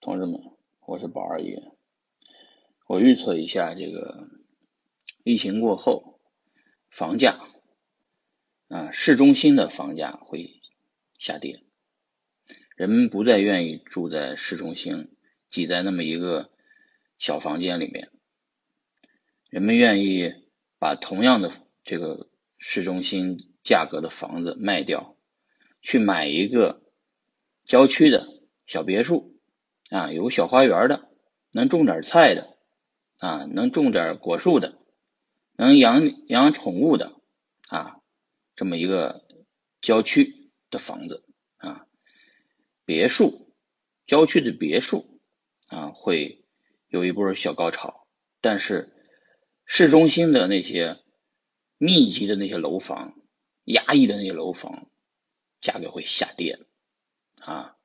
同志们，我是宝二爷。我预测一下，这个疫情过后，房价啊，市中心的房价会下跌，人们不再愿意住在市中心，挤在那么一个小房间里面，人们愿意把同样的这个市中心价格的房子卖掉，去买一个郊区的小别墅啊，有小花园的，能种点菜的。啊，能种点果树的，能养养宠物的啊，这么一个郊区的房子啊，别墅，郊区的别墅啊，会有一波小高潮。但是市中心的那些密集的那些楼房，压抑的那些楼房，价格会下跌啊。